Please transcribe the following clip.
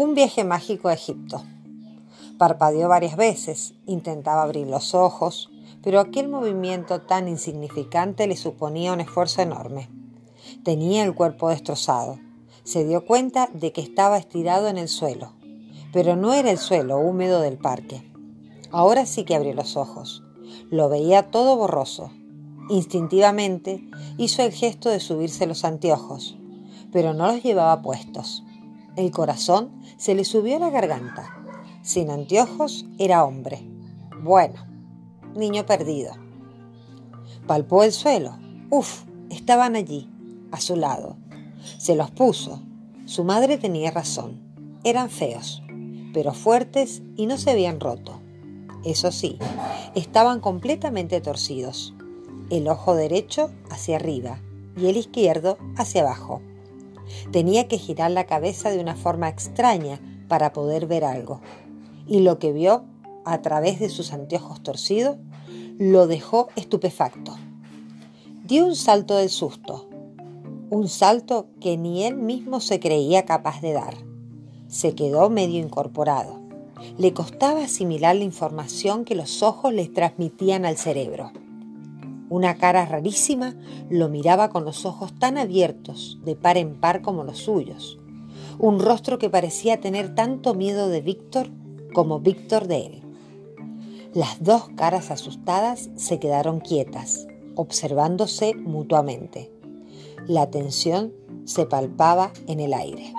Un viaje mágico a Egipto. Parpadeó varias veces, intentaba abrir los ojos, pero aquel movimiento tan insignificante le suponía un esfuerzo enorme. Tenía el cuerpo destrozado. Se dio cuenta de que estaba estirado en el suelo, pero no era el suelo húmedo del parque. Ahora sí que abrió los ojos. Lo veía todo borroso. Instintivamente hizo el gesto de subirse los anteojos, pero no los llevaba puestos. El corazón se le subió a la garganta. Sin anteojos era hombre. Bueno, niño perdido. Palpó el suelo. Uf, estaban allí, a su lado. Se los puso. Su madre tenía razón. Eran feos, pero fuertes y no se habían roto. Eso sí, estaban completamente torcidos. El ojo derecho hacia arriba y el izquierdo hacia abajo. Tenía que girar la cabeza de una forma extraña para poder ver algo. Y lo que vio a través de sus anteojos torcidos lo dejó estupefacto. Dio un salto del susto, un salto que ni él mismo se creía capaz de dar. Se quedó medio incorporado. Le costaba asimilar la información que los ojos les transmitían al cerebro. Una cara rarísima lo miraba con los ojos tan abiertos, de par en par como los suyos. Un rostro que parecía tener tanto miedo de Víctor como Víctor de él. Las dos caras asustadas se quedaron quietas, observándose mutuamente. La tensión se palpaba en el aire.